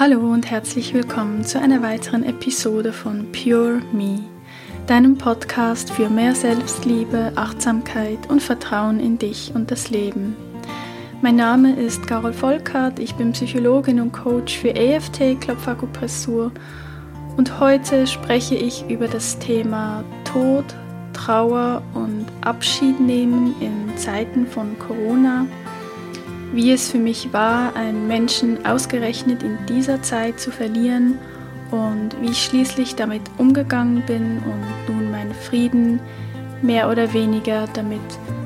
Hallo und herzlich willkommen zu einer weiteren Episode von Pure Me, deinem Podcast für mehr Selbstliebe, Achtsamkeit und Vertrauen in dich und das Leben. Mein Name ist Carol Volkart, ich bin Psychologin und Coach für EFT, Klopfakupressur und heute spreche ich über das Thema Tod, Trauer und Abschied nehmen in Zeiten von Corona wie es für mich war, einen Menschen ausgerechnet in dieser Zeit zu verlieren und wie ich schließlich damit umgegangen bin und nun meinen Frieden mehr oder weniger damit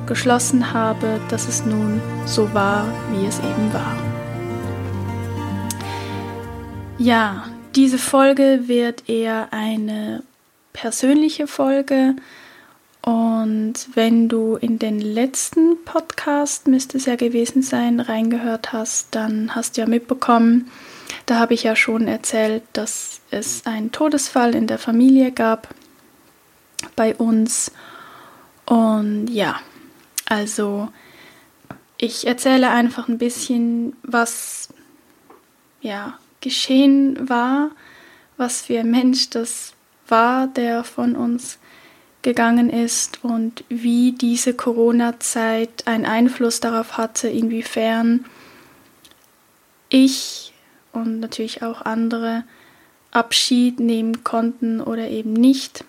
geschlossen habe, dass es nun so war, wie es eben war. Ja, diese Folge wird eher eine persönliche Folge und wenn du in den letzten Podcast, müsste es ja gewesen sein, reingehört hast, dann hast du ja mitbekommen, da habe ich ja schon erzählt, dass es einen Todesfall in der Familie gab bei uns. Und ja, also ich erzähle einfach ein bisschen, was ja geschehen war, was für ein Mensch das war, der von uns gegangen ist und wie diese Corona-Zeit einen Einfluss darauf hatte, inwiefern ich und natürlich auch andere Abschied nehmen konnten oder eben nicht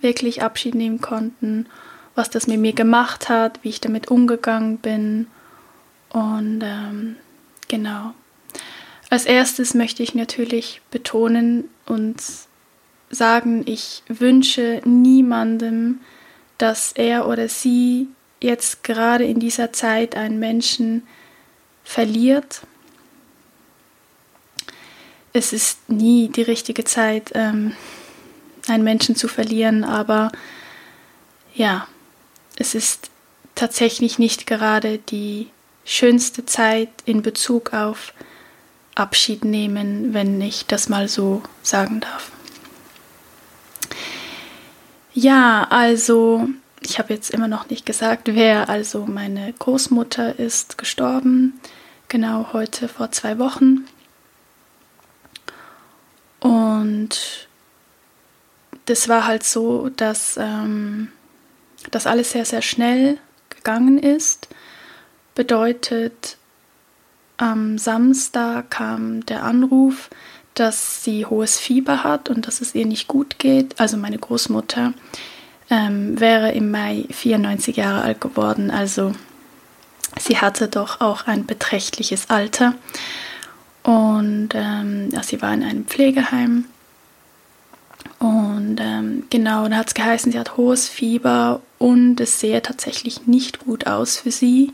wirklich Abschied nehmen konnten, was das mit mir gemacht hat, wie ich damit umgegangen bin und ähm, genau. Als erstes möchte ich natürlich betonen und sagen, ich wünsche niemandem, dass er oder sie jetzt gerade in dieser Zeit einen Menschen verliert. Es ist nie die richtige Zeit, ähm, einen Menschen zu verlieren, aber ja, es ist tatsächlich nicht gerade die schönste Zeit in Bezug auf Abschied nehmen, wenn ich das mal so sagen darf. Ja, also ich habe jetzt immer noch nicht gesagt, wer. Also meine Großmutter ist gestorben, genau heute vor zwei Wochen. Und das war halt so, dass ähm, das alles sehr, sehr schnell gegangen ist. Bedeutet, am Samstag kam der Anruf, dass sie hohes Fieber hat und dass es ihr nicht gut geht. Also meine Großmutter ähm, wäre im Mai 94 Jahre alt geworden. Also sie hatte doch auch ein beträchtliches Alter. Und ähm, ja, sie war in einem Pflegeheim. Und ähm, genau, da hat es geheißen, sie hat hohes Fieber und es sehe tatsächlich nicht gut aus für sie.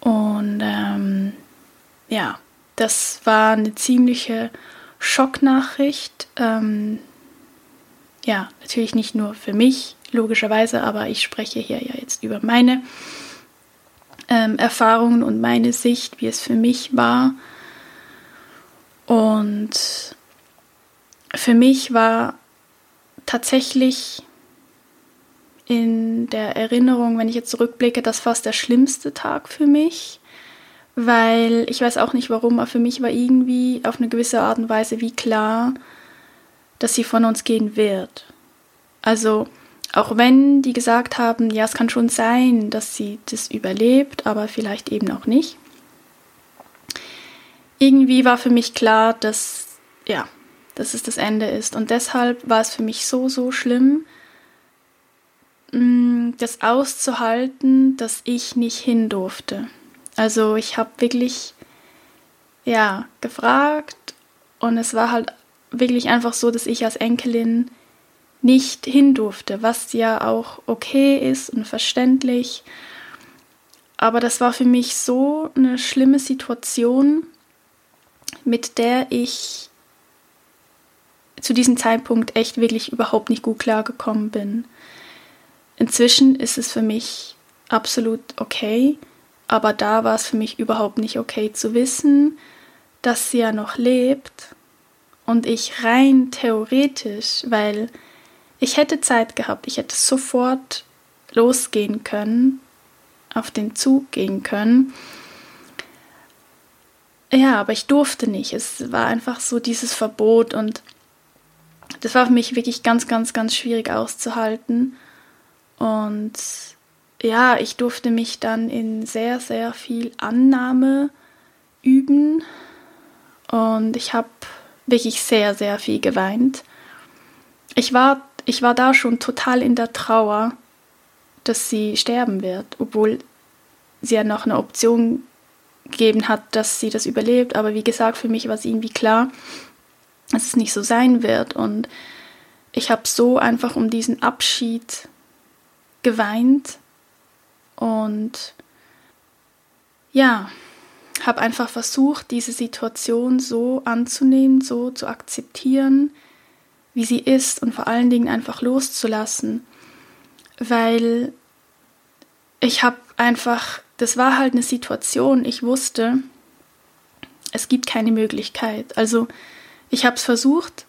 Und ähm, ja, das war eine ziemliche Schocknachricht. Ähm, ja, natürlich nicht nur für mich, logischerweise, aber ich spreche hier ja jetzt über meine ähm, Erfahrungen und meine Sicht, wie es für mich war. Und für mich war tatsächlich in der Erinnerung, wenn ich jetzt zurückblicke, das fast der schlimmste Tag für mich weil ich weiß auch nicht warum, aber für mich war irgendwie auf eine gewisse Art und Weise wie klar, dass sie von uns gehen wird. Also auch wenn die gesagt haben, ja, es kann schon sein, dass sie das überlebt, aber vielleicht eben auch nicht. Irgendwie war für mich klar, dass ja, dass es das Ende ist und deshalb war es für mich so so schlimm, mm, das auszuhalten, dass ich nicht hin durfte. Also ich habe wirklich, ja, gefragt und es war halt wirklich einfach so, dass ich als Enkelin nicht hin durfte, was ja auch okay ist und verständlich. Aber das war für mich so eine schlimme Situation, mit der ich zu diesem Zeitpunkt echt wirklich überhaupt nicht gut klargekommen bin. Inzwischen ist es für mich absolut okay. Aber da war es für mich überhaupt nicht okay zu wissen, dass sie ja noch lebt und ich rein theoretisch, weil ich hätte Zeit gehabt, ich hätte sofort losgehen können, auf den Zug gehen können. ja, aber ich durfte nicht. Es war einfach so dieses Verbot und das war für mich wirklich ganz, ganz, ganz schwierig auszuhalten. Und ja, ich durfte mich dann in sehr, sehr viel Annahme üben und ich habe wirklich sehr, sehr viel geweint. Ich war, ich war da schon total in der Trauer, dass sie sterben wird, obwohl sie ja noch eine Option gegeben hat, dass sie das überlebt. Aber wie gesagt, für mich war es irgendwie klar, dass es nicht so sein wird. Und ich habe so einfach um diesen Abschied geweint und ja, habe einfach versucht, diese Situation so anzunehmen, so zu akzeptieren, wie sie ist und vor allen Dingen einfach loszulassen, weil ich habe einfach, das war halt eine Situation, ich wusste, es gibt keine Möglichkeit. Also ich habe es versucht,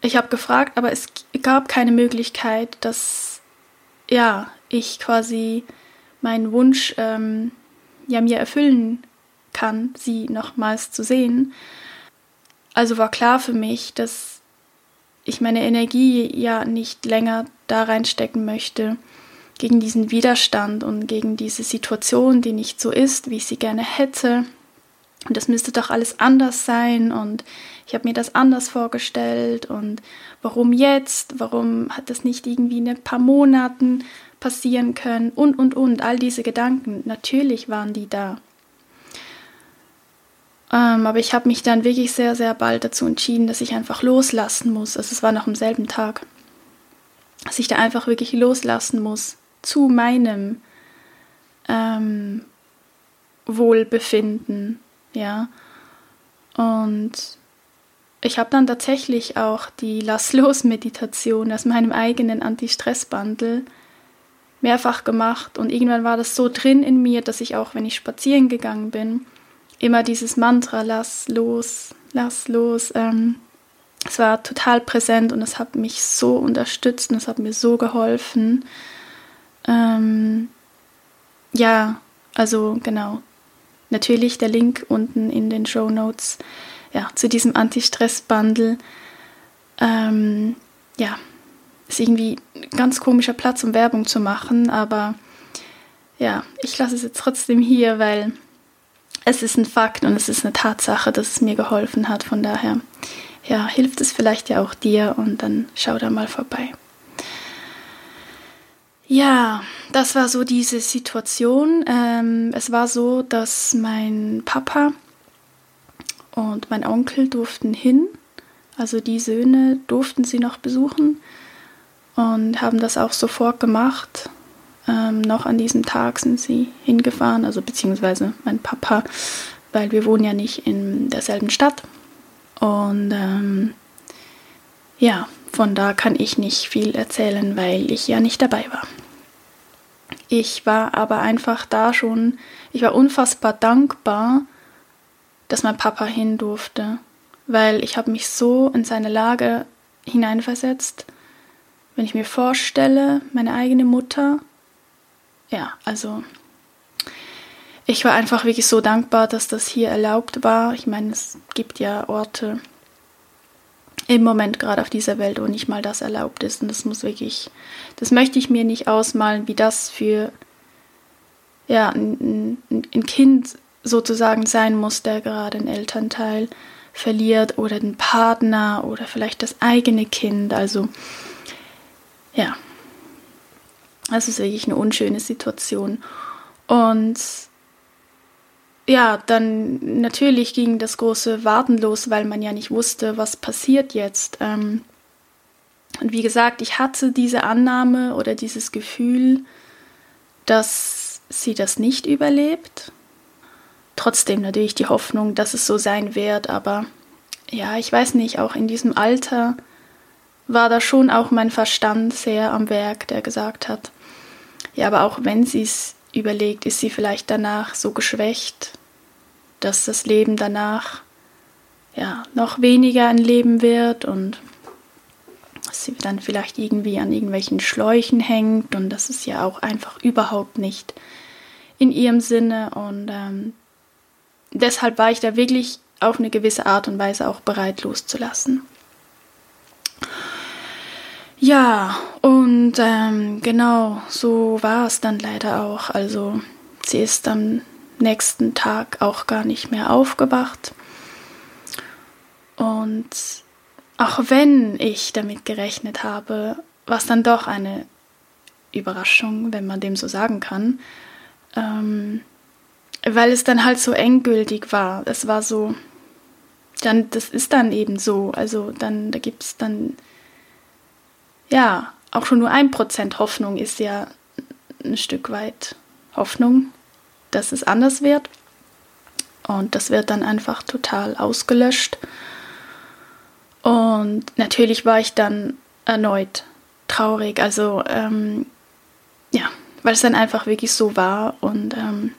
ich habe gefragt, aber es gab keine Möglichkeit, dass ja ich quasi meinen Wunsch ähm, ja mir erfüllen kann, sie nochmals zu sehen. Also war klar für mich, dass ich meine Energie ja nicht länger da reinstecken möchte gegen diesen Widerstand und gegen diese Situation, die nicht so ist, wie ich sie gerne hätte. Und das müsste doch alles anders sein und ich habe mir das anders vorgestellt und warum jetzt? Warum hat das nicht irgendwie in ein paar Monaten passieren können? Und, und, und, all diese Gedanken, natürlich waren die da. Ähm, aber ich habe mich dann wirklich sehr, sehr bald dazu entschieden, dass ich einfach loslassen muss. Also es war noch am selben Tag, dass ich da einfach wirklich loslassen muss zu meinem ähm, Wohlbefinden, ja. Und ich habe dann tatsächlich auch die Lass-Los-Meditation aus meinem eigenen Anti-Stress-Bundle mehrfach gemacht und irgendwann war das so drin in mir, dass ich auch, wenn ich spazieren gegangen bin, immer dieses Mantra Lass los, lass los. Ähm, es war total präsent und es hat mich so unterstützt und es hat mir so geholfen. Ähm, ja, also genau. Natürlich der Link unten in den Show Notes ja, zu diesem Anti-Stress-Bundle. Ähm, ja, ist irgendwie ein ganz komischer Platz, um Werbung zu machen, aber ja, ich lasse es jetzt trotzdem hier, weil es ist ein Fakt und es ist eine Tatsache, dass es mir geholfen hat. Von daher, ja, hilft es vielleicht ja auch dir und dann schau da mal vorbei. Ja, das war so diese Situation. Ähm, es war so, dass mein Papa und mein Onkel durften hin. Also die Söhne durften sie noch besuchen und haben das auch sofort gemacht. Ähm, noch an diesem Tag sind sie hingefahren, also beziehungsweise mein Papa, weil wir wohnen ja nicht in derselben Stadt. Und ähm, ja, von da kann ich nicht viel erzählen, weil ich ja nicht dabei war. Ich war aber einfach da schon, ich war unfassbar dankbar, dass mein Papa hin durfte, weil ich habe mich so in seine Lage hineinversetzt. Wenn ich mir vorstelle, meine eigene Mutter, ja, also ich war einfach wirklich so dankbar, dass das hier erlaubt war. Ich meine, es gibt ja Orte im Moment gerade auf dieser Welt, wo nicht mal das erlaubt ist. Und das muss wirklich, das möchte ich mir nicht ausmalen, wie das für ja, ein, ein Kind sozusagen sein muss, der gerade einen Elternteil verliert oder den Partner oder vielleicht das eigene Kind. Also ja, das ist wirklich eine unschöne Situation. Und ja, dann natürlich ging das große Warten los, weil man ja nicht wusste, was passiert jetzt. Ähm, und wie gesagt, ich hatte diese Annahme oder dieses Gefühl, dass sie das nicht überlebt. Trotzdem natürlich die Hoffnung, dass es so sein wird, aber ja, ich weiß nicht, auch in diesem Alter war da schon auch mein Verstand sehr am Werk, der gesagt hat, ja, aber auch wenn sie es überlegt, ist sie vielleicht danach so geschwächt, dass das Leben danach ja noch weniger ein Leben wird und dass sie dann vielleicht irgendwie an irgendwelchen Schläuchen hängt und das ist ja auch einfach überhaupt nicht in ihrem Sinne und ähm, deshalb war ich da wirklich auf eine gewisse Art und Weise auch bereit loszulassen. Ja, und ähm, genau so war es dann leider auch. Also sie ist am nächsten Tag auch gar nicht mehr aufgewacht. Und auch wenn ich damit gerechnet habe, war es dann doch eine Überraschung, wenn man dem so sagen kann, ähm, weil es dann halt so endgültig war. Es war so, dann, das ist dann eben so. Also dann, da gibt es dann, ja, auch schon nur ein Prozent Hoffnung ist ja ein Stück weit Hoffnung, dass es anders wird. Und das wird dann einfach total ausgelöscht. Und natürlich war ich dann erneut traurig. Also ähm, ja, weil es dann einfach wirklich so war. Und ähm,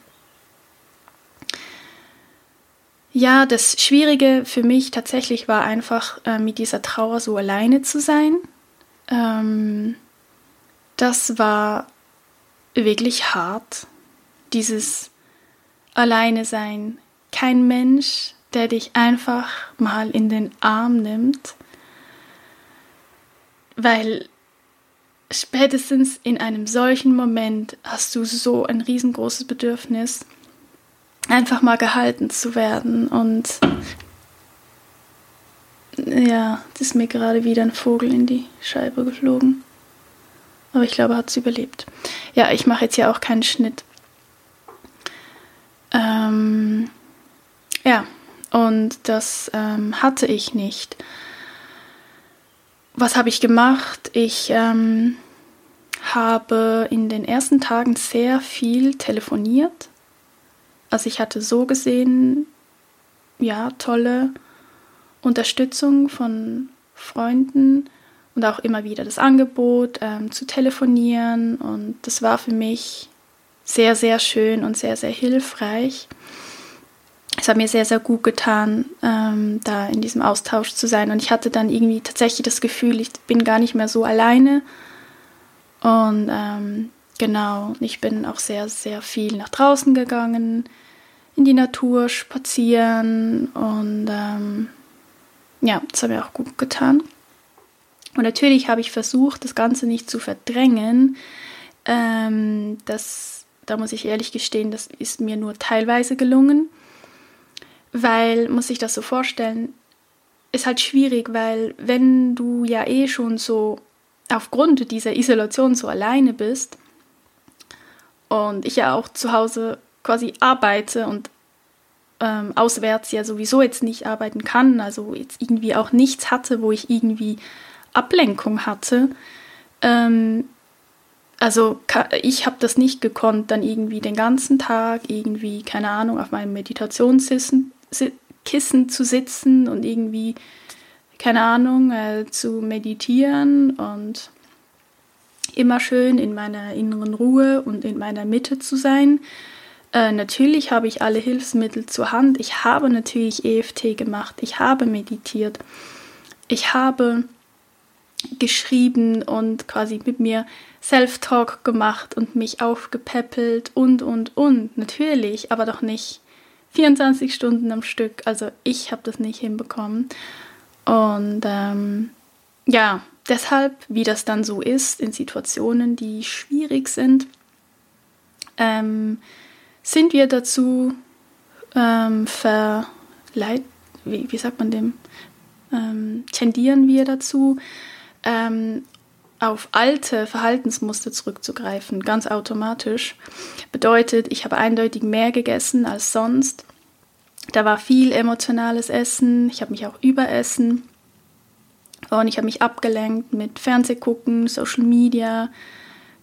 ja, das Schwierige für mich tatsächlich war einfach, äh, mit dieser Trauer so alleine zu sein. Ähm, das war wirklich hart, dieses Alleine sein. Kein Mensch, der dich einfach mal in den Arm nimmt, weil spätestens in einem solchen Moment hast du so ein riesengroßes Bedürfnis, einfach mal gehalten zu werden. Und ja, es ist mir gerade wieder ein Vogel in die Scheibe geflogen. Aber ich glaube, hat es überlebt. Ja, ich mache jetzt ja auch keinen Schnitt. Ähm, ja, und das ähm, hatte ich nicht. Was habe ich gemacht? Ich ähm, habe in den ersten Tagen sehr viel telefoniert. Also ich hatte so gesehen, ja, tolle Unterstützung von Freunden und auch immer wieder das Angebot ähm, zu telefonieren. Und das war für mich sehr, sehr schön und sehr, sehr hilfreich es hat mir sehr, sehr gut getan, ähm, da in diesem Austausch zu sein. Und ich hatte dann irgendwie tatsächlich das Gefühl, ich bin gar nicht mehr so alleine. Und ähm, genau, ich bin auch sehr, sehr viel nach draußen gegangen, in die Natur spazieren. Und ähm, ja, das hat mir auch gut getan. Und natürlich habe ich versucht, das Ganze nicht zu verdrängen. Ähm, das, da muss ich ehrlich gestehen, das ist mir nur teilweise gelungen weil, muss ich das so vorstellen, ist halt schwierig, weil wenn du ja eh schon so aufgrund dieser Isolation so alleine bist und ich ja auch zu Hause quasi arbeite und ähm, auswärts ja sowieso jetzt nicht arbeiten kann, also jetzt irgendwie auch nichts hatte, wo ich irgendwie Ablenkung hatte. Ähm, also ich habe das nicht gekonnt, dann irgendwie den ganzen Tag irgendwie, keine Ahnung, auf meinem Meditationssitzen Kissen zu sitzen und irgendwie, keine Ahnung, äh, zu meditieren und immer schön in meiner inneren Ruhe und in meiner Mitte zu sein. Äh, natürlich habe ich alle Hilfsmittel zur Hand. Ich habe natürlich EFT gemacht. Ich habe meditiert. Ich habe geschrieben und quasi mit mir Self-Talk gemacht und mich aufgepäppelt und, und, und. Natürlich, aber doch nicht 24 Stunden am Stück. Also ich habe das nicht hinbekommen. Und ähm, ja, deshalb, wie das dann so ist in Situationen, die schwierig sind, ähm, sind wir dazu ähm, verleit, wie, wie sagt man dem, ähm, tendieren wir dazu, ähm, auf alte Verhaltensmuster zurückzugreifen, ganz automatisch. Bedeutet, ich habe eindeutig mehr gegessen als sonst. Da war viel emotionales Essen, ich habe mich auch überessen und ich habe mich abgelenkt mit Fernsehgucken, Social Media,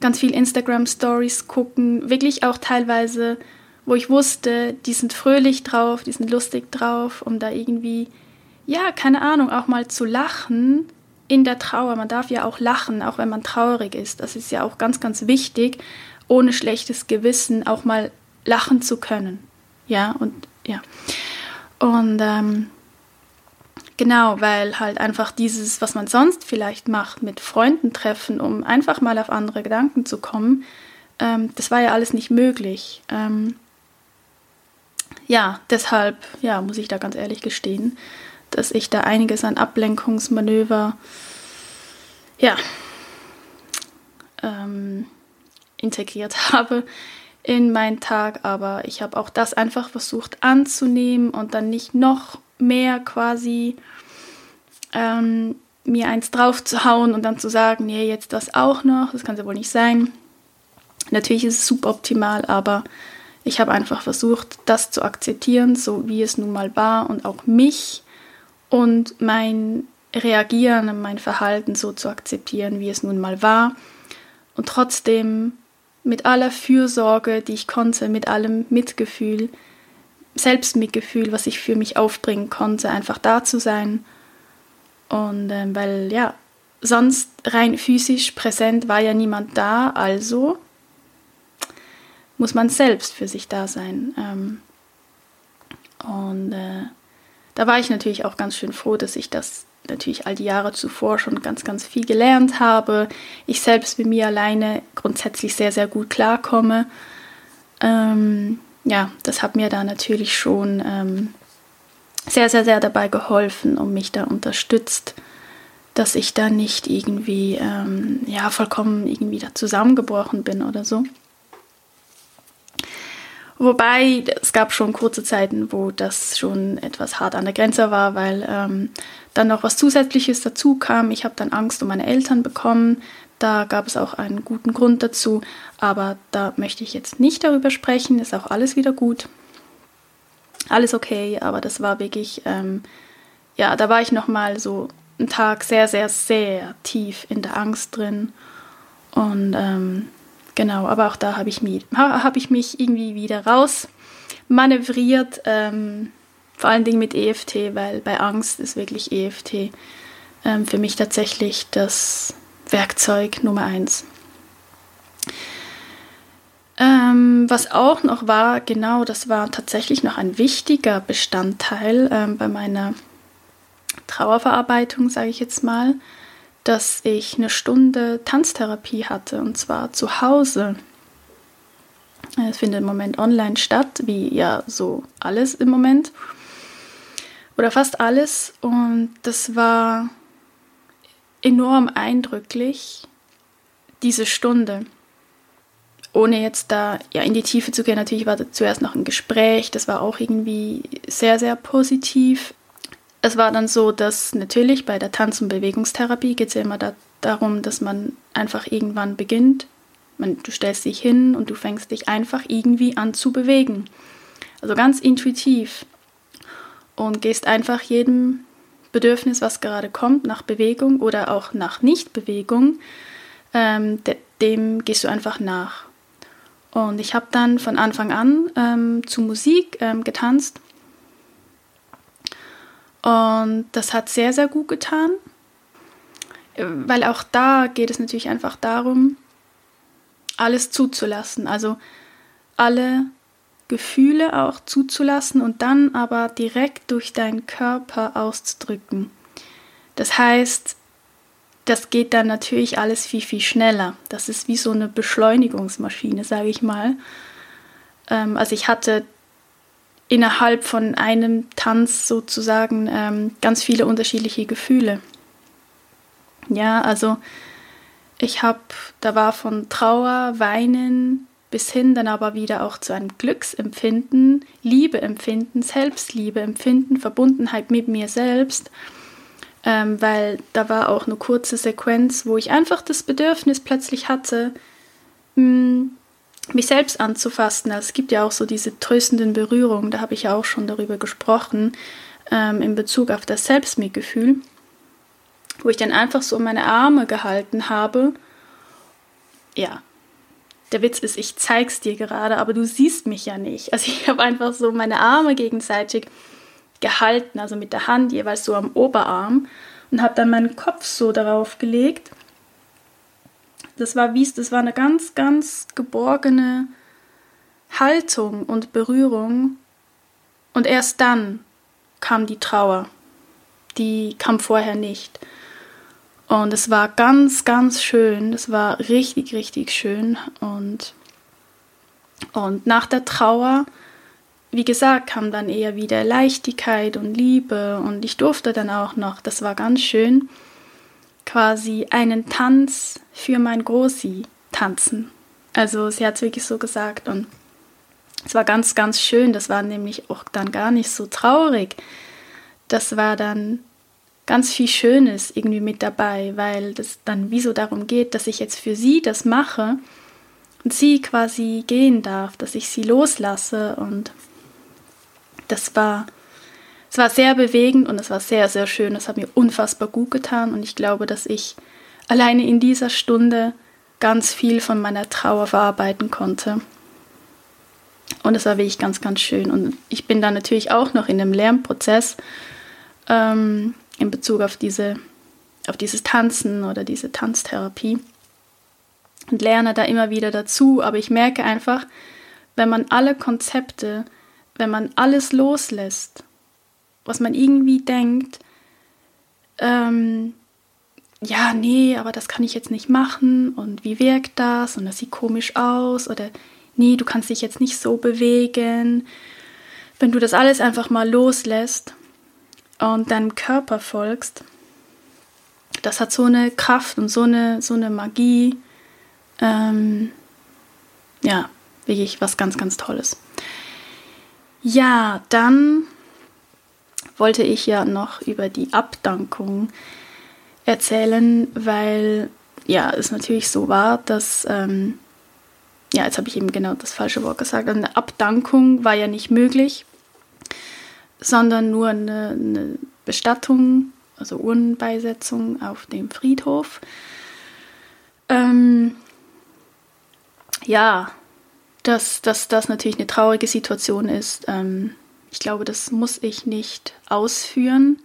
ganz viel Instagram Stories gucken, wirklich auch teilweise, wo ich wusste, die sind fröhlich drauf, die sind lustig drauf, um da irgendwie, ja, keine Ahnung, auch mal zu lachen in der Trauer. Man darf ja auch lachen, auch wenn man traurig ist. Das ist ja auch ganz, ganz wichtig, ohne schlechtes Gewissen auch mal lachen zu können. Ja, und ja. Und ähm, genau, weil halt einfach dieses, was man sonst vielleicht macht, mit Freunden treffen, um einfach mal auf andere Gedanken zu kommen, ähm, das war ja alles nicht möglich. Ähm, ja, deshalb, ja, muss ich da ganz ehrlich gestehen, dass ich da einiges an Ablenkungsmanöver, ja, ähm, integriert habe in meinen Tag, aber ich habe auch das einfach versucht anzunehmen und dann nicht noch mehr quasi ähm, mir eins drauf zu hauen und dann zu sagen, nee, jetzt das auch noch, das kann ja wohl nicht sein. Natürlich ist es suboptimal, aber ich habe einfach versucht, das zu akzeptieren, so wie es nun mal war und auch mich und mein Reagieren und mein Verhalten so zu akzeptieren, wie es nun mal war und trotzdem mit aller Fürsorge, die ich konnte, mit allem Mitgefühl, Selbstmitgefühl, was ich für mich aufbringen konnte, einfach da zu sein. Und äh, weil ja, sonst rein physisch präsent war ja niemand da, also muss man selbst für sich da sein. Ähm, und äh, da war ich natürlich auch ganz schön froh, dass ich das natürlich all die Jahre zuvor schon ganz, ganz viel gelernt habe. Ich selbst mit mir alleine grundsätzlich sehr, sehr gut klarkomme. Ähm, ja, das hat mir da natürlich schon ähm, sehr, sehr, sehr dabei geholfen und mich da unterstützt, dass ich da nicht irgendwie, ähm, ja, vollkommen irgendwie da zusammengebrochen bin oder so. Wobei es gab schon kurze Zeiten, wo das schon etwas hart an der Grenze war, weil ähm, dann noch was Zusätzliches dazu kam. Ich habe dann Angst um meine Eltern bekommen. Da gab es auch einen guten Grund dazu, aber da möchte ich jetzt nicht darüber sprechen. Ist auch alles wieder gut. Alles okay, aber das war wirklich, ähm, ja, da war ich noch mal so einen Tag sehr, sehr, sehr tief in der Angst drin. Und ähm, Genau, aber auch da habe ich, mich, hab ich mich irgendwie wieder raus manövriert, ähm, vor allen Dingen mit EFT, weil bei Angst ist wirklich EFT ähm, für mich tatsächlich das Werkzeug Nummer eins. Ähm, was auch noch war, genau, das war tatsächlich noch ein wichtiger Bestandteil ähm, bei meiner Trauerverarbeitung, sage ich jetzt mal dass ich eine Stunde Tanztherapie hatte und zwar zu Hause. Es findet im Moment online statt, wie ja so alles im Moment. Oder fast alles. Und das war enorm eindrücklich, diese Stunde. Ohne jetzt da ja, in die Tiefe zu gehen, natürlich war da zuerst noch ein Gespräch, das war auch irgendwie sehr, sehr positiv es war dann so, dass natürlich bei der Tanz- und Bewegungstherapie geht es ja immer da, darum, dass man einfach irgendwann beginnt. Man, du stellst dich hin und du fängst dich einfach irgendwie an zu bewegen. Also ganz intuitiv. Und gehst einfach jedem Bedürfnis, was gerade kommt, nach Bewegung oder auch nach Nichtbewegung, ähm, de dem gehst du einfach nach. Und ich habe dann von Anfang an ähm, zu Musik ähm, getanzt und das hat sehr, sehr gut getan, weil auch da geht es natürlich einfach darum, alles zuzulassen. Also alle Gefühle auch zuzulassen und dann aber direkt durch deinen Körper auszudrücken. Das heißt, das geht dann natürlich alles viel, viel schneller. Das ist wie so eine Beschleunigungsmaschine, sage ich mal. Ähm, also ich hatte innerhalb von einem Tanz sozusagen ähm, ganz viele unterschiedliche Gefühle. Ja, also ich habe, da war von Trauer, Weinen bis hin dann aber wieder auch zu einem Glücksempfinden, Liebeempfinden, Selbstliebeempfinden, Verbundenheit mit mir selbst, ähm, weil da war auch eine kurze Sequenz, wo ich einfach das Bedürfnis plötzlich hatte, mh, hm, mich selbst anzufassen. Also es gibt ja auch so diese tröstenden Berührungen, da habe ich ja auch schon darüber gesprochen, ähm, in Bezug auf das Selbstmitgefühl, wo ich dann einfach so meine Arme gehalten habe. Ja, der Witz ist, ich zeig's dir gerade, aber du siehst mich ja nicht. Also ich habe einfach so meine Arme gegenseitig gehalten, also mit der Hand jeweils so am Oberarm und habe dann meinen Kopf so darauf gelegt das war wie das war eine ganz, ganz geborgene Haltung und Berührung. Und erst dann kam die Trauer. Die kam vorher nicht. Und es war ganz, ganz schön. Es war richtig, richtig schön. Und, und nach der Trauer wie gesagt, kam dann eher wieder Leichtigkeit und Liebe und ich durfte dann auch noch, das war ganz schön, quasi einen Tanz für mein Großi tanzen. Also sie hat es wirklich so gesagt und es war ganz, ganz schön. Das war nämlich auch dann gar nicht so traurig. Das war dann ganz viel Schönes irgendwie mit dabei, weil das dann wie so darum geht, dass ich jetzt für sie das mache und sie quasi gehen darf, dass ich sie loslasse und das war es war sehr bewegend und es war sehr sehr schön. Es hat mir unfassbar gut getan und ich glaube, dass ich alleine in dieser Stunde ganz viel von meiner Trauer verarbeiten konnte. Und es war wirklich ganz, ganz schön. Und ich bin da natürlich auch noch in einem Lernprozess ähm, in Bezug auf, diese, auf dieses Tanzen oder diese Tanztherapie und lerne da immer wieder dazu. Aber ich merke einfach, wenn man alle Konzepte, wenn man alles loslässt, was man irgendwie denkt, ähm, ja, nee, aber das kann ich jetzt nicht machen und wie wirkt das und das sieht komisch aus oder nee, du kannst dich jetzt nicht so bewegen. Wenn du das alles einfach mal loslässt und deinem Körper folgst, das hat so eine Kraft und so eine, so eine Magie. Ähm, ja, wirklich was ganz, ganz Tolles. Ja, dann wollte ich ja noch über die Abdankung erzählen, weil ja, es natürlich so war, dass ähm, ja, jetzt habe ich eben genau das falsche Wort gesagt. Eine Abdankung war ja nicht möglich, sondern nur eine, eine Bestattung, also Urnenbeisetzung auf dem Friedhof. Ähm, ja, dass, dass das natürlich eine traurige Situation ist. Ähm, ich glaube, das muss ich nicht ausführen.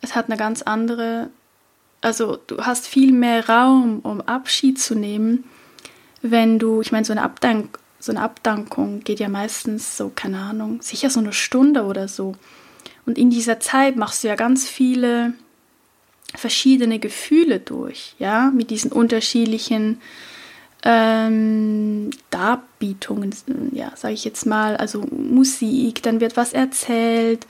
Es hat eine ganz andere, also du hast viel mehr Raum, um Abschied zu nehmen wenn du, ich meine, so eine Abdank, so eine Abdankung geht ja meistens so, keine Ahnung, sicher so eine Stunde oder so. Und in dieser Zeit machst du ja ganz viele verschiedene Gefühle durch, ja, mit diesen unterschiedlichen ähm, Darbietungen, ja, sage ich jetzt mal, also Musik, dann wird was erzählt,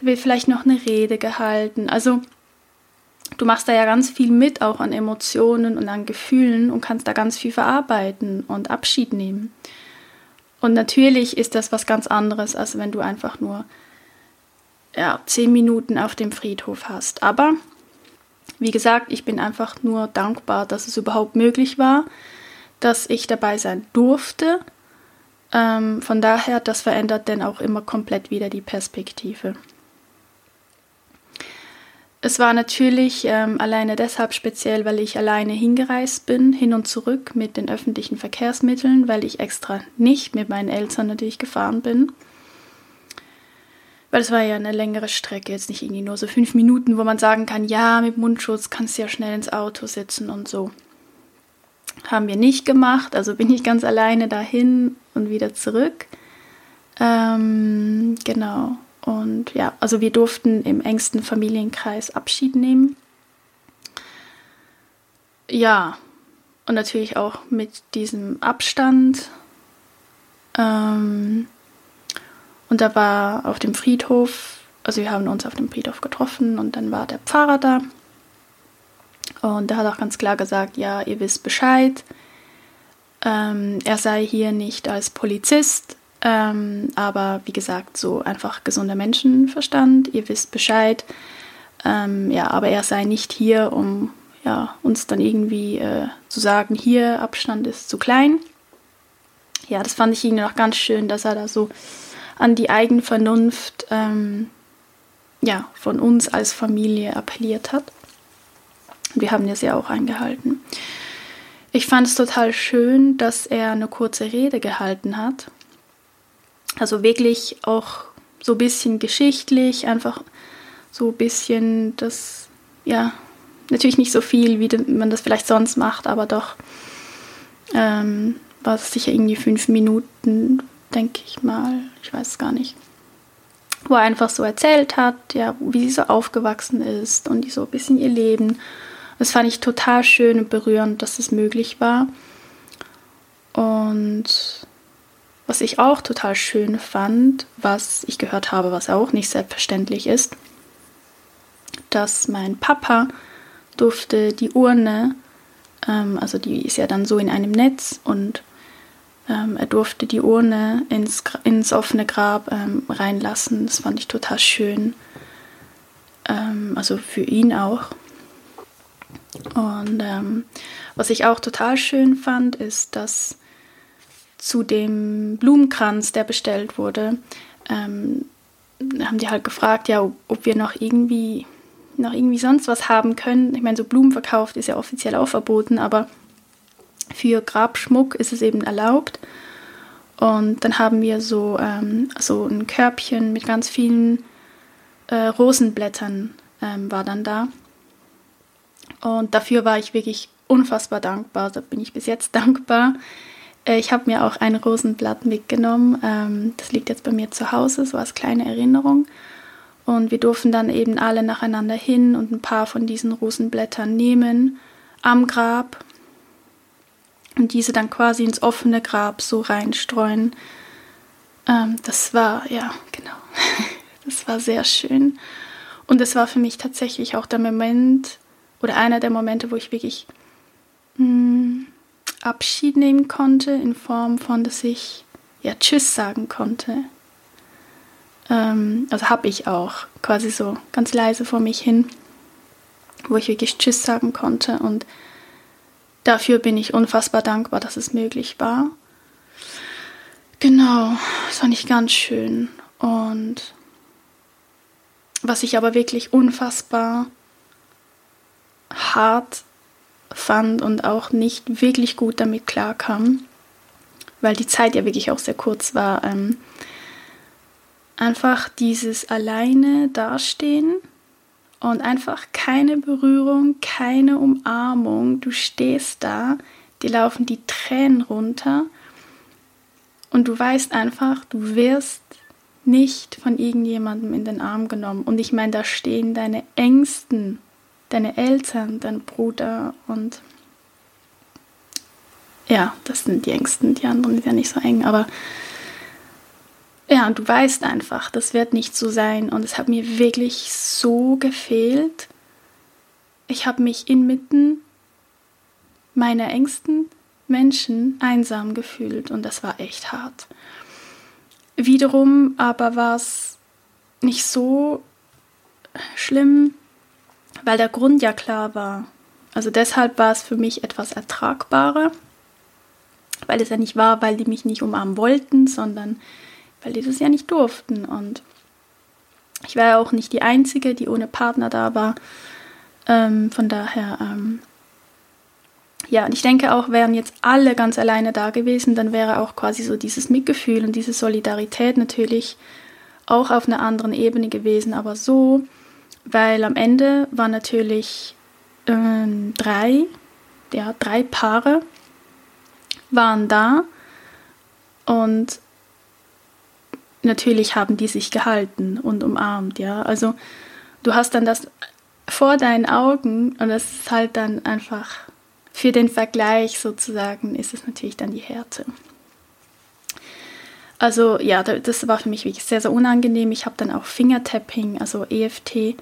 wird vielleicht noch eine Rede gehalten, also du machst da ja ganz viel mit, auch an Emotionen und an Gefühlen und kannst da ganz viel verarbeiten und Abschied nehmen. Und natürlich ist das was ganz anderes, als wenn du einfach nur ja, zehn Minuten auf dem Friedhof hast. Aber wie gesagt, ich bin einfach nur dankbar, dass es überhaupt möglich war, dass ich dabei sein durfte. Ähm, von daher, das verändert dann auch immer komplett wieder die Perspektive. Es war natürlich ähm, alleine deshalb speziell, weil ich alleine hingereist bin, hin und zurück mit den öffentlichen Verkehrsmitteln, weil ich extra nicht mit meinen Eltern natürlich gefahren bin. Weil es war ja eine längere Strecke, jetzt nicht irgendwie nur so fünf Minuten, wo man sagen kann, ja, mit Mundschutz kannst du ja schnell ins Auto sitzen und so. Haben wir nicht gemacht, also bin ich ganz alleine dahin und wieder zurück. Ähm, genau. Und ja, also wir durften im engsten Familienkreis Abschied nehmen. Ja, und natürlich auch mit diesem Abstand. Ähm, und da war auf dem Friedhof, also wir haben uns auf dem Friedhof getroffen und dann war der Pfarrer da. Und der hat auch ganz klar gesagt, ja, ihr wisst Bescheid. Ähm, er sei hier nicht als Polizist, ähm, aber wie gesagt, so einfach gesunder Menschenverstand, ihr wisst Bescheid. Ähm, ja, aber er sei nicht hier, um ja, uns dann irgendwie äh, zu sagen, hier Abstand ist zu klein. Ja, das fand ich irgendwie noch ganz schön, dass er da so an die Eigenvernunft ähm, ja, von uns als Familie appelliert hat. Wir haben das ja auch eingehalten. Ich fand es total schön, dass er eine kurze Rede gehalten hat also wirklich auch so ein bisschen geschichtlich, einfach so ein bisschen das, ja, natürlich nicht so viel, wie man das vielleicht sonst macht, aber doch ähm, war es sicher irgendwie fünf Minuten, denke ich mal, ich weiß es gar nicht. Wo er einfach so erzählt hat, ja, wie sie so aufgewachsen ist und so ein bisschen ihr Leben. Das fand ich total schön und berührend, dass das möglich war. Und was ich auch total schön fand, was ich gehört habe, was auch nicht selbstverständlich ist, dass mein Papa durfte die Urne, ähm, also die ist ja dann so in einem Netz und ähm, er durfte die Urne ins, ins offene Grab ähm, reinlassen. Das fand ich total schön. Ähm, also für ihn auch. Und ähm, was ich auch total schön fand, ist, dass zu dem Blumenkranz, der bestellt wurde, ähm, haben die halt gefragt, ja, ob wir noch irgendwie noch irgendwie sonst was haben können. Ich meine, so Blumen verkauft ist ja offiziell auch verboten, aber für Grabschmuck ist es eben erlaubt. Und dann haben wir so, ähm, so ein Körbchen mit ganz vielen äh, Rosenblättern ähm, war dann da. Und dafür war ich wirklich unfassbar dankbar. Da bin ich bis jetzt dankbar. Äh, ich habe mir auch ein Rosenblatt mitgenommen. Ähm, das liegt jetzt bei mir zu Hause, so als kleine Erinnerung. Und wir durften dann eben alle nacheinander hin und ein paar von diesen Rosenblättern nehmen am Grab und diese dann quasi ins offene Grab so reinstreuen. Ähm, das war, ja, genau, das war sehr schön. Und es war für mich tatsächlich auch der Moment oder einer der Momente, wo ich wirklich mh, hm, Abschied nehmen konnte in Form von, dass ich ja Tschüss sagen konnte ähm, also habe ich auch quasi so ganz leise vor mich hin, wo ich wirklich Tschüss sagen konnte. Und dafür bin ich unfassbar dankbar, dass es möglich war. Genau, das fand ich ganz schön. Und was ich aber wirklich unfassbar hart fand und auch nicht wirklich gut damit klarkam, weil die Zeit ja wirklich auch sehr kurz war, ähm, einfach dieses alleine dastehen und einfach keine Berührung, keine Umarmung. Du stehst da, dir laufen die Tränen runter und du weißt einfach, du wirst nicht von irgendjemandem in den Arm genommen. Und ich meine, da stehen deine Ängsten, deine Eltern, dein Bruder und ja, das sind die Ängsten, die anderen sind ja nicht so eng, aber ja, und du weißt einfach, das wird nicht so sein. Und es hat mir wirklich so gefehlt. Ich habe mich inmitten meiner engsten Menschen einsam gefühlt und das war echt hart. Wiederum aber war es nicht so schlimm, weil der Grund ja klar war. Also deshalb war es für mich etwas ertragbarer, weil es ja nicht war, weil die mich nicht umarmen wollten, sondern weil die das ja nicht durften. Und ich war ja auch nicht die Einzige, die ohne Partner da war. Ähm, von daher, ähm, ja, und ich denke auch, wären jetzt alle ganz alleine da gewesen, dann wäre auch quasi so dieses Mitgefühl und diese Solidarität natürlich auch auf einer anderen Ebene gewesen. Aber so, weil am Ende waren natürlich ähm, drei, ja, drei Paare waren da und natürlich haben die sich gehalten und umarmt, ja. Also du hast dann das vor deinen Augen und das ist halt dann einfach für den Vergleich sozusagen ist es natürlich dann die Härte. Also ja, das war für mich wirklich sehr, sehr unangenehm. Ich habe dann auch Fingertapping, also EFT,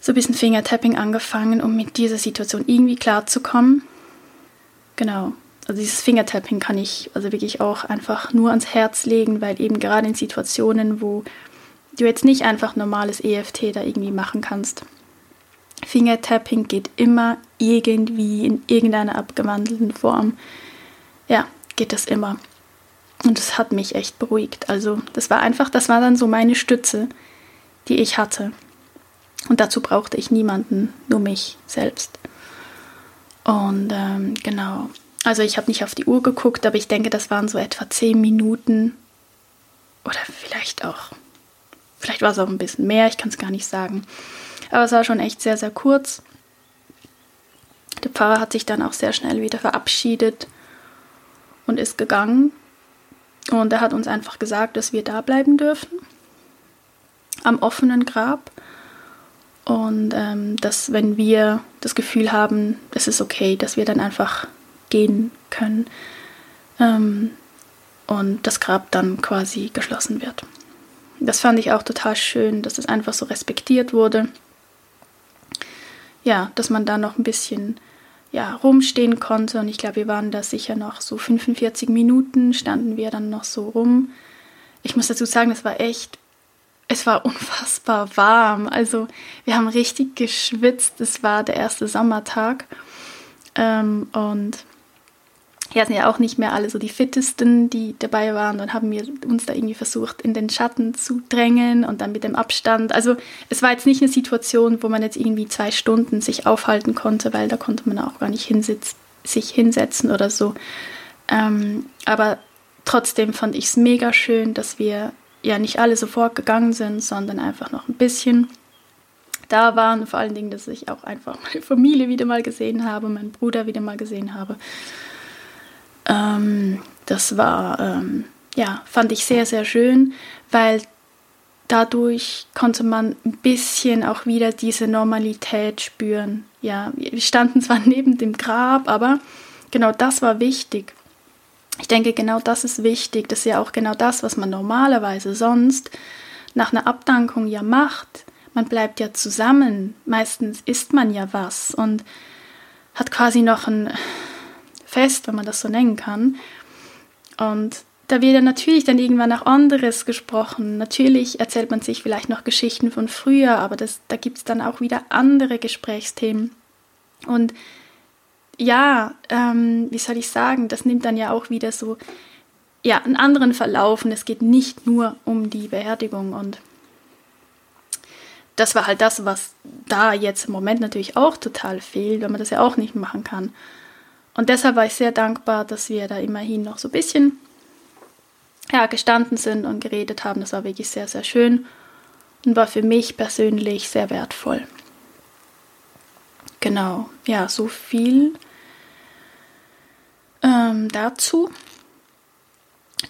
so ein bisschen Fingertapping angefangen, um mit dieser Situation irgendwie klarzukommen. Genau also dieses Fingertapping kann ich also wirklich auch einfach nur ans Herz legen, weil eben gerade in Situationen, wo du jetzt nicht einfach normales EFT da irgendwie machen kannst. Fingertapping geht immer irgendwie in irgendeiner abgewandelten Form. Ja, geht das immer. Und das hat mich echt beruhigt. Also das war einfach, das war dann so meine Stütze, die ich hatte. Und dazu brauchte ich niemanden, nur mich selbst. Und ähm, genau, also ich habe nicht auf die Uhr geguckt, aber ich denke, das waren so etwa zehn Minuten oder vielleicht auch, vielleicht war es auch ein bisschen mehr, ich kann es gar nicht sagen. Aber es war schon echt sehr, sehr kurz. Der Pfarrer hat sich dann auch sehr schnell wieder verabschiedet und ist gegangen. Und er hat uns einfach gesagt, dass wir da bleiben dürfen, am offenen Grab. Und ähm, dass wenn wir das Gefühl haben, es ist okay, dass wir dann einfach gehen können. Ähm, und das Grab dann quasi geschlossen wird. Das fand ich auch total schön, dass das einfach so respektiert wurde. Ja, dass man da noch ein bisschen ja, rumstehen konnte. Und ich glaube, wir waren da sicher noch so 45 Minuten, standen wir dann noch so rum. Ich muss dazu sagen, es war echt, es war unfassbar warm. Also wir haben richtig geschwitzt. Es war der erste Sommertag. Ähm, und ja, sind ja auch nicht mehr alle so die fittesten, die dabei waren. Dann haben wir uns da irgendwie versucht, in den Schatten zu drängen und dann mit dem Abstand. Also es war jetzt nicht eine Situation, wo man jetzt irgendwie zwei Stunden sich aufhalten konnte, weil da konnte man auch gar nicht hinsitz, sich hinsetzen oder so. Ähm, aber trotzdem fand ich es mega schön, dass wir ja nicht alle sofort gegangen sind, sondern einfach noch ein bisschen da waren. Vor allen Dingen, dass ich auch einfach meine Familie wieder mal gesehen habe, meinen Bruder wieder mal gesehen habe. Ähm, das war, ähm, ja, fand ich sehr, sehr schön, weil dadurch konnte man ein bisschen auch wieder diese Normalität spüren. Ja, wir standen zwar neben dem Grab, aber genau das war wichtig. Ich denke, genau das ist wichtig. Das ist ja auch genau das, was man normalerweise sonst nach einer Abdankung ja macht. Man bleibt ja zusammen. Meistens isst man ja was und hat quasi noch ein Fest, wenn man das so nennen kann. Und da wird ja natürlich dann irgendwann auch anderes gesprochen. Natürlich erzählt man sich vielleicht noch Geschichten von früher, aber das, da gibt es dann auch wieder andere Gesprächsthemen. Und ja, ähm, wie soll ich sagen, das nimmt dann ja auch wieder so ja, einen anderen Verlauf und es geht nicht nur um die Beerdigung und das war halt das, was da jetzt im Moment natürlich auch total fehlt, weil man das ja auch nicht machen kann. Und deshalb war ich sehr dankbar, dass wir da immerhin noch so ein bisschen ja, gestanden sind und geredet haben. Das war wirklich sehr, sehr schön und war für mich persönlich sehr wertvoll. Genau, ja, so viel ähm, dazu.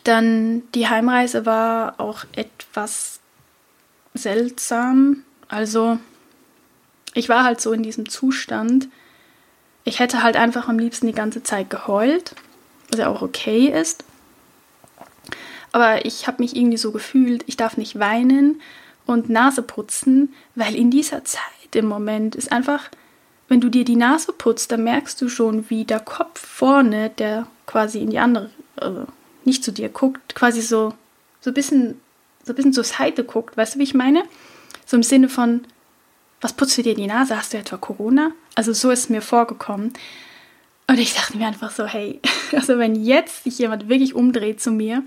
Dann die Heimreise war auch etwas seltsam. Also ich war halt so in diesem Zustand, ich hätte halt einfach am liebsten die ganze Zeit geheult, was ja auch okay ist. Aber ich habe mich irgendwie so gefühlt, ich darf nicht weinen und Nase putzen, weil in dieser Zeit im Moment ist einfach, wenn du dir die Nase putzt, dann merkst du schon, wie der Kopf vorne, der quasi in die andere, also nicht zu dir guckt, quasi so, so ein bisschen, so ein bisschen zur Seite guckt. Weißt du, wie ich meine? So im Sinne von, was putzt du dir die Nase? Hast du etwa Corona? Also so ist es mir vorgekommen. Und ich dachte mir einfach so, hey, also wenn jetzt sich jemand wirklich umdreht zu mir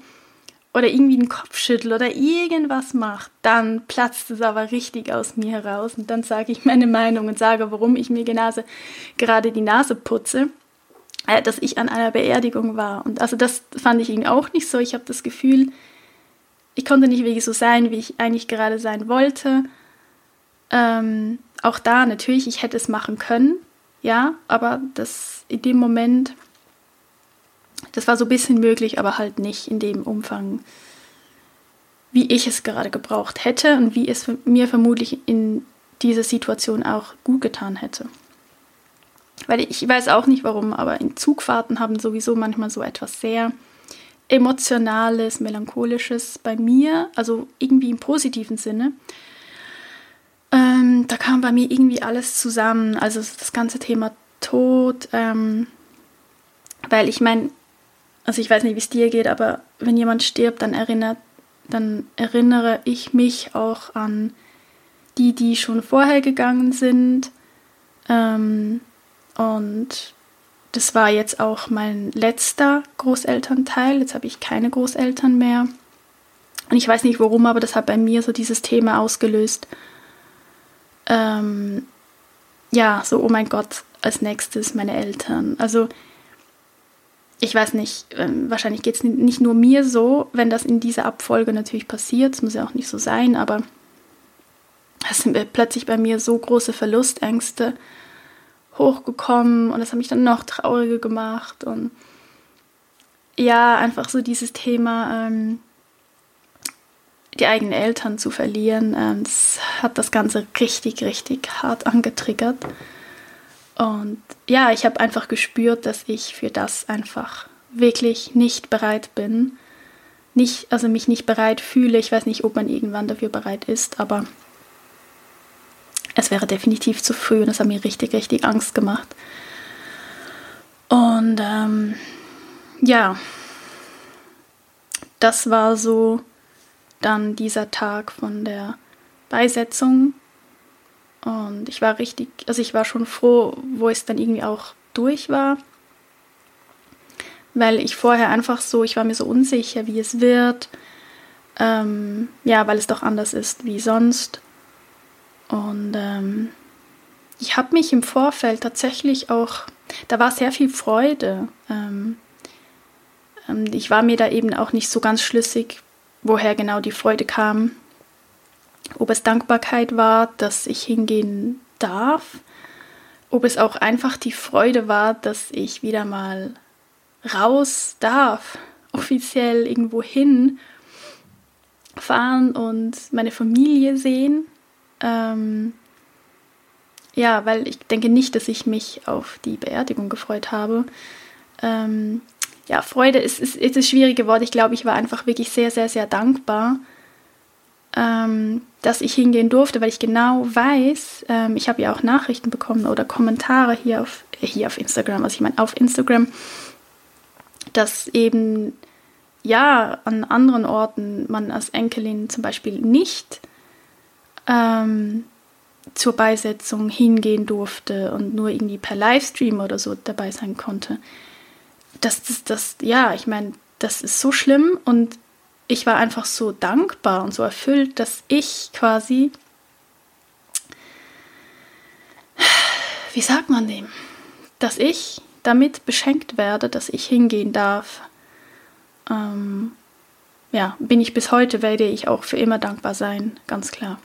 oder irgendwie den Kopf schüttelt oder irgendwas macht, dann platzt es aber richtig aus mir heraus. Und dann sage ich meine Meinung und sage, warum ich mir Nase, gerade die Nase putze, äh, dass ich an einer Beerdigung war. Und also das fand ich irgendwie auch nicht so. Ich habe das Gefühl, ich konnte nicht wirklich so sein, wie ich eigentlich gerade sein wollte. Ähm, auch da natürlich, ich hätte es machen können, ja, aber das in dem Moment, das war so ein bisschen möglich, aber halt nicht in dem Umfang, wie ich es gerade gebraucht hätte und wie es mir vermutlich in dieser Situation auch gut getan hätte. Weil ich weiß auch nicht warum, aber in Zugfahrten haben sowieso manchmal so etwas sehr emotionales, melancholisches bei mir, also irgendwie im positiven Sinne. Ähm, da kam bei mir irgendwie alles zusammen. Also das ganze Thema Tod. Ähm, weil ich meine, also ich weiß nicht, wie es dir geht, aber wenn jemand stirbt, dann erinnert, dann erinnere ich mich auch an die, die schon vorher gegangen sind. Ähm, und das war jetzt auch mein letzter Großelternteil. Jetzt habe ich keine Großeltern mehr. Und ich weiß nicht warum, aber das hat bei mir so dieses Thema ausgelöst ähm, ja, so, oh mein Gott, als nächstes meine Eltern. Also ich weiß nicht, ähm, wahrscheinlich geht es nicht nur mir so, wenn das in dieser Abfolge natürlich passiert, es muss ja auch nicht so sein, aber es sind plötzlich bei mir so große Verlustängste hochgekommen und das hat mich dann noch trauriger gemacht und ja, einfach so dieses Thema, ähm, die eigenen Eltern zu verlieren, ähm, das hat das Ganze richtig, richtig hart angetriggert. Und ja, ich habe einfach gespürt, dass ich für das einfach wirklich nicht bereit bin. nicht, also mich nicht bereit fühle. Ich weiß nicht, ob man irgendwann dafür bereit ist, aber es wäre definitiv zu früh und das hat mir richtig, richtig Angst gemacht. Und ähm, ja, das war so dann dieser Tag von der Beisetzung. Und ich war richtig, also ich war schon froh, wo es dann irgendwie auch durch war. Weil ich vorher einfach so, ich war mir so unsicher, wie es wird. Ähm, ja, weil es doch anders ist wie sonst. Und ähm, ich habe mich im Vorfeld tatsächlich auch, da war sehr viel Freude. Ähm, ähm, ich war mir da eben auch nicht so ganz schlüssig, woher genau die Freude kam. Ob es Dankbarkeit war, dass ich hingehen darf, ob es auch einfach die Freude war, dass ich wieder mal raus darf, offiziell irgendwo hin fahren und meine Familie sehen. Ähm, ja, weil ich denke nicht, dass ich mich auf die Beerdigung gefreut habe. Ähm, ja, Freude ist, ist, ist das schwierige Wort. Ich glaube, ich war einfach wirklich sehr, sehr, sehr dankbar, ähm, dass ich hingehen durfte, weil ich genau weiß, ähm, ich habe ja auch Nachrichten bekommen oder Kommentare hier auf, hier auf Instagram, also ich meine auf Instagram, dass eben ja an anderen Orten man als Enkelin zum Beispiel nicht ähm, zur Beisetzung hingehen durfte und nur irgendwie per Livestream oder so dabei sein konnte. Das, das, das ja, ich meine, das ist so schlimm und ich war einfach so dankbar und so erfüllt, dass ich quasi, wie sagt man dem, dass ich damit beschenkt werde, dass ich hingehen darf. Ähm, ja, bin ich bis heute, werde ich auch für immer dankbar sein, ganz klar.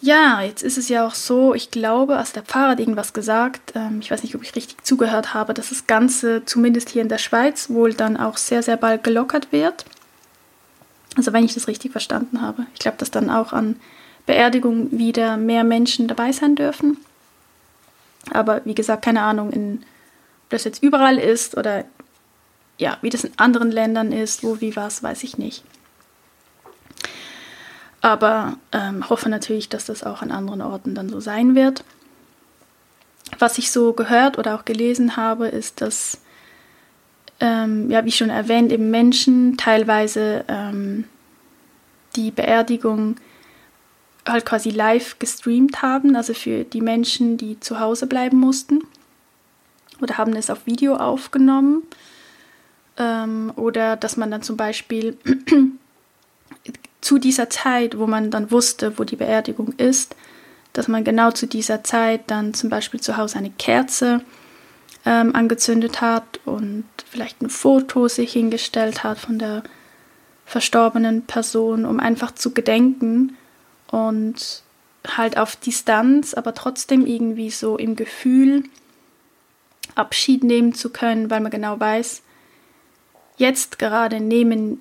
Ja, jetzt ist es ja auch so, ich glaube, als der Pfarrer hat irgendwas gesagt, ähm, ich weiß nicht, ob ich richtig zugehört habe, dass das Ganze zumindest hier in der Schweiz wohl dann auch sehr, sehr bald gelockert wird. Also wenn ich das richtig verstanden habe. Ich glaube, dass dann auch an Beerdigungen wieder mehr Menschen dabei sein dürfen. Aber wie gesagt, keine Ahnung, in, ob das jetzt überall ist oder ja, wie das in anderen Ländern ist, wo wie was, weiß ich nicht. Aber ähm, hoffe natürlich, dass das auch an anderen Orten dann so sein wird. Was ich so gehört oder auch gelesen habe, ist, dass, ähm, ja, wie schon erwähnt, eben Menschen teilweise ähm, die Beerdigung halt quasi live gestreamt haben, also für die Menschen, die zu Hause bleiben mussten. Oder haben es auf Video aufgenommen. Ähm, oder dass man dann zum Beispiel zu dieser Zeit, wo man dann wusste, wo die Beerdigung ist, dass man genau zu dieser Zeit dann zum Beispiel zu Hause eine Kerze ähm, angezündet hat und vielleicht ein Foto sich hingestellt hat von der verstorbenen Person, um einfach zu gedenken und halt auf Distanz, aber trotzdem irgendwie so im Gefühl Abschied nehmen zu können, weil man genau weiß, jetzt gerade nehmen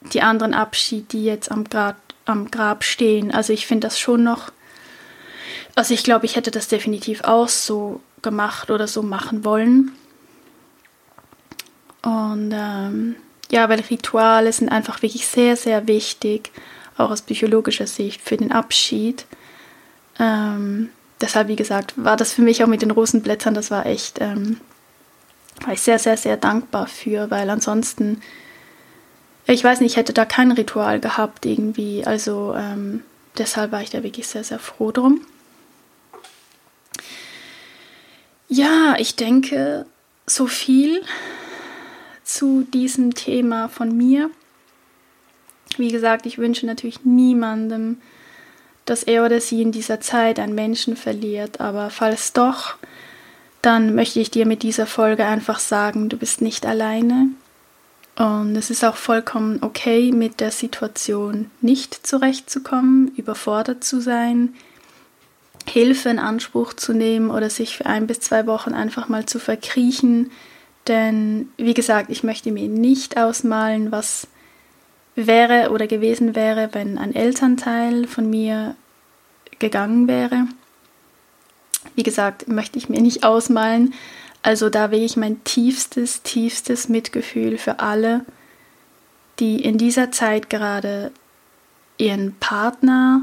die anderen Abschied, die jetzt am Grab, am Grab stehen. Also ich finde das schon noch, also ich glaube, ich hätte das definitiv auch so gemacht oder so machen wollen. Und ähm, ja, weil Rituale sind einfach wirklich sehr, sehr wichtig, auch aus psychologischer Sicht für den Abschied. Ähm, deshalb, wie gesagt, war das für mich auch mit den Rosenblättern, das war echt, ähm, war ich sehr, sehr, sehr dankbar für, weil ansonsten ich weiß nicht, ich hätte da kein Ritual gehabt irgendwie. Also ähm, deshalb war ich da wirklich sehr, sehr froh drum. Ja, ich denke, so viel zu diesem Thema von mir. Wie gesagt, ich wünsche natürlich niemandem, dass er oder sie in dieser Zeit einen Menschen verliert. Aber falls doch, dann möchte ich dir mit dieser Folge einfach sagen, du bist nicht alleine. Und es ist auch vollkommen okay, mit der Situation nicht zurechtzukommen, überfordert zu sein, Hilfe in Anspruch zu nehmen oder sich für ein bis zwei Wochen einfach mal zu verkriechen. Denn, wie gesagt, ich möchte mir nicht ausmalen, was wäre oder gewesen wäre, wenn ein Elternteil von mir gegangen wäre. Wie gesagt, möchte ich mir nicht ausmalen, Also da will ich mein tiefstes, tiefstes Mitgefühl für alle, die in dieser Zeit gerade ihren Partner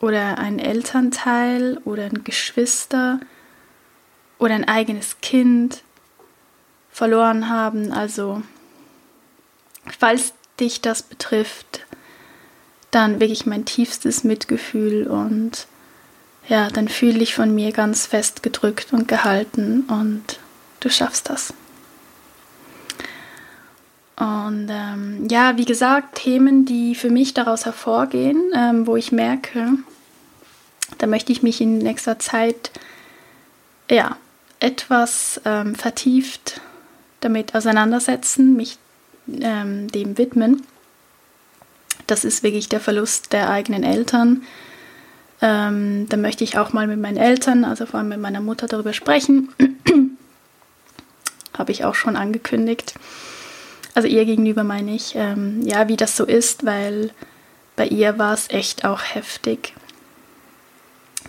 oder einen Elternteil oder ein Geschwister oder ein eigenes Kind verloren haben. Also falls dich das betrifft, dann wirklich mein tiefstes Mitgefühl und ja, dann fühle ich von mir ganz fest gedrückt und gehalten und du schaffst das. Und ähm, ja, wie gesagt, Themen, die für mich daraus hervorgehen, ähm, wo ich merke, da möchte ich mich in nächster Zeit ja, etwas ähm, vertieft damit auseinandersetzen, mich ähm, dem widmen. Das ist wirklich der Verlust der eigenen Eltern. Ähm, da möchte ich auch mal mit meinen Eltern, also vor allem mit meiner Mutter darüber sprechen. Habe ich auch schon angekündigt. Also ihr gegenüber meine ich, ähm, ja, wie das so ist, weil bei ihr war es echt auch heftig.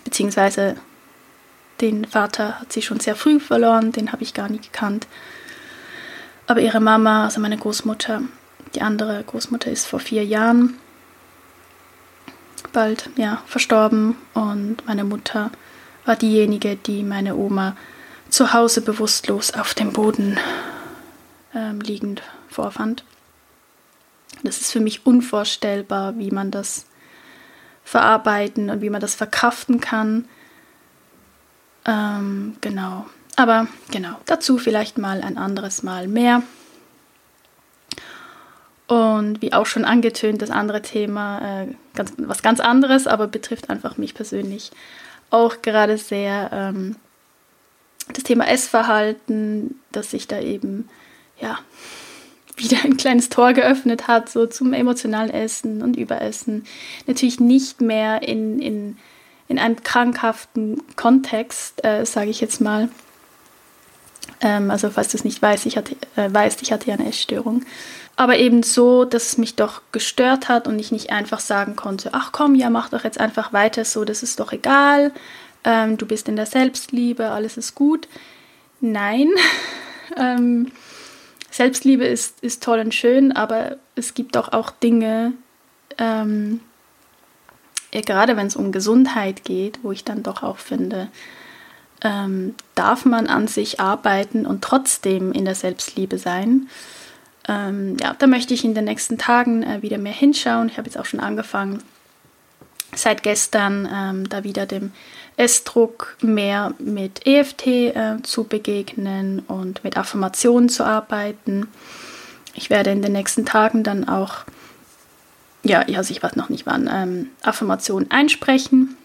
Beziehungsweise den Vater hat sie schon sehr früh verloren, den habe ich gar nicht gekannt. Aber ihre Mama, also meine Großmutter, die andere Großmutter ist vor vier Jahren bald ja, verstorben und meine Mutter war diejenige, die meine Oma zu Hause bewusstlos auf dem Boden ähm, liegend vorfand. Das ist für mich unvorstellbar, wie man das verarbeiten und wie man das verkraften kann. Ähm, genau. Aber genau, dazu vielleicht mal ein anderes Mal mehr. Und wie auch schon angetönt, das andere Thema, äh, ganz, was ganz anderes, aber betrifft einfach mich persönlich auch gerade sehr. Ähm, das Thema Essverhalten, dass sich da eben, ja, wieder ein kleines Tor geöffnet hat, so zum emotionalen Essen und Überessen. Natürlich nicht mehr in, in, in einem krankhaften Kontext, äh, sage ich jetzt mal. Ähm, also falls du es nicht weißt, ich hatte, äh, weißt, ich hatte ja eine Essstörung. Aber eben so, dass es mich doch gestört hat und ich nicht einfach sagen konnte, ach komm, ja, mach doch jetzt einfach weiter so, das ist doch egal, ähm, du bist in der Selbstliebe, alles ist gut. Nein, ähm, Selbstliebe ist, ist toll und schön, aber es gibt doch auch Dinge, ähm, ja, gerade wenn es um Gesundheit geht, wo ich dann doch auch finde, ähm, darf man an sich arbeiten und trotzdem in der Selbstliebe sein. Ähm, ja, da möchte ich in den nächsten Tagen äh, wieder mehr hinschauen. Ich habe jetzt auch schon angefangen, seit gestern ähm, da wieder dem Essdruck mehr mit EFT äh, zu begegnen und mit Affirmationen zu arbeiten. Ich werde in den nächsten Tagen dann auch, ja, also ich weiß noch nicht wann, ähm, Affirmationen einsprechen.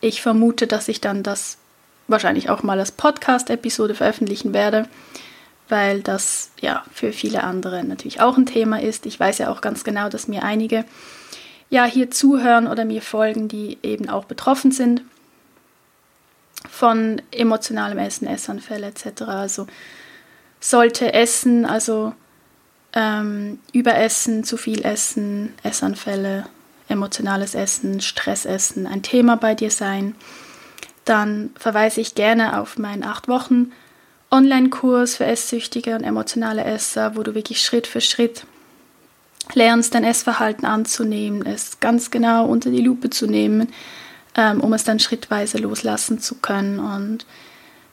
Ich vermute, dass ich dann das wahrscheinlich auch mal als Podcast-Episode veröffentlichen werde, weil das ja für viele andere natürlich auch ein Thema ist. Ich weiß ja auch ganz genau, dass mir einige ja hier zuhören oder mir folgen, die eben auch betroffen sind von emotionalem Essen, Essanfälle etc. Also sollte Essen, also ähm, Überessen, zu viel Essen, Essanfälle, emotionales Essen, Stressessen ein Thema bei dir sein, dann verweise ich gerne auf meinen acht Wochen Online-Kurs für Esssüchtige und emotionale Esser, wo du wirklich Schritt für Schritt lernst, dein Essverhalten anzunehmen, es ganz genau unter die Lupe zu nehmen, ähm, um es dann schrittweise loslassen zu können. Und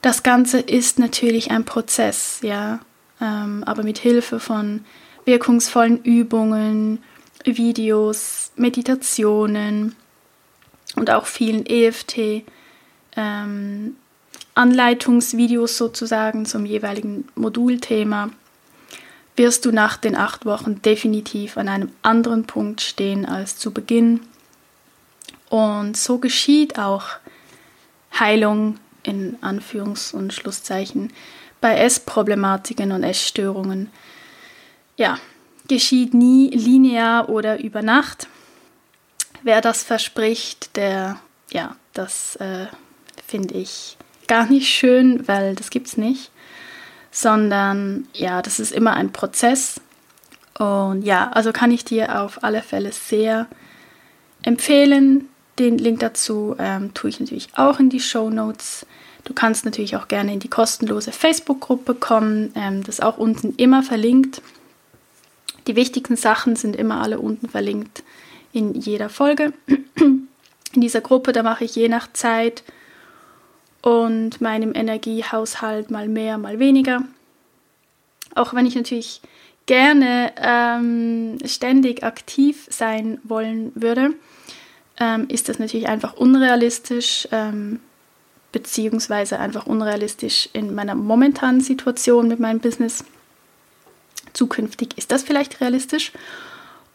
das Ganze ist natürlich ein Prozess, ja, ähm, aber mit Hilfe von wirkungsvollen Übungen, Videos, Meditationen und auch vielen EFT. Ähm, Anleitungsvideos sozusagen zum jeweiligen Modulthema wirst du nach den acht Wochen definitiv an einem anderen Punkt stehen als zu Beginn. Und so geschieht auch Heilung in Anführungs- und Schlusszeichen bei Essproblematiken und Essstörungen. Ja, geschieht nie linear oder über Nacht. Wer das verspricht, der, ja, das äh, finde ich gar nicht schön, weil das gibt es nicht sondern ja, das ist immer ein Prozess. Und ja, also kann ich dir auf alle Fälle sehr empfehlen. Den Link dazu ähm, tue ich natürlich auch in die Show Notes. Du kannst natürlich auch gerne in die kostenlose Facebook-Gruppe kommen. Ähm, das ist auch unten immer verlinkt. Die wichtigsten Sachen sind immer alle unten verlinkt in jeder Folge. In dieser Gruppe, da mache ich je nach Zeit und meinem Energiehaushalt mal mehr, mal weniger. Auch wenn ich natürlich gerne ähm, ständig aktiv sein wollen würde, ähm, ist das natürlich einfach unrealistisch, ähm, beziehungsweise einfach unrealistisch in meiner momentanen Situation mit meinem Business. Zukünftig ist das vielleicht realistisch.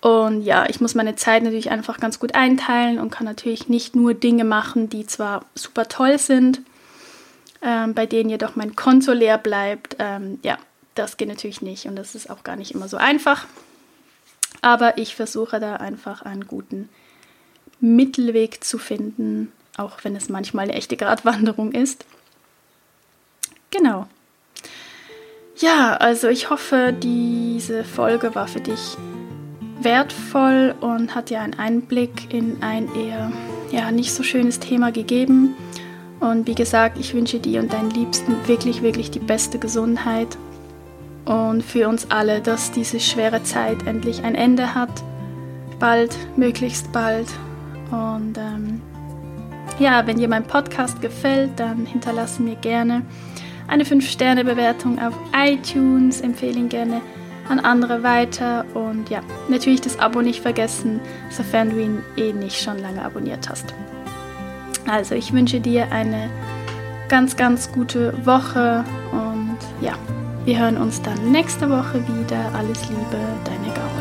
Und ja, ich muss meine Zeit natürlich einfach ganz gut einteilen und kann natürlich nicht nur Dinge machen, die zwar super toll sind, ähm, bei denen jedoch mein Konto leer bleibt. Ähm, ja, das geht natürlich nicht und das ist auch gar nicht immer so einfach. Aber ich versuche da einfach einen guten Mittelweg zu finden, auch wenn es manchmal eine echte Gratwanderung ist. Genau. Ja, also ich hoffe, diese Folge war für dich wertvoll und hat dir einen Einblick in ein eher ja, nicht so schönes Thema gegeben. Und wie gesagt, ich wünsche dir und deinen Liebsten wirklich, wirklich die beste Gesundheit und für uns alle, dass diese schwere Zeit endlich ein Ende hat. Bald, möglichst bald. Und ähm, ja, wenn dir mein Podcast gefällt, dann hinterlasse mir gerne eine 5-Sterne-Bewertung auf iTunes, empfehle ihn gerne an andere weiter und ja, natürlich das Abo nicht vergessen, sofern du ihn eh nicht schon lange abonniert hast. Also ich wünsche dir eine ganz, ganz gute Woche und ja, wir hören uns dann nächste Woche wieder. Alles Liebe, deine Gaul.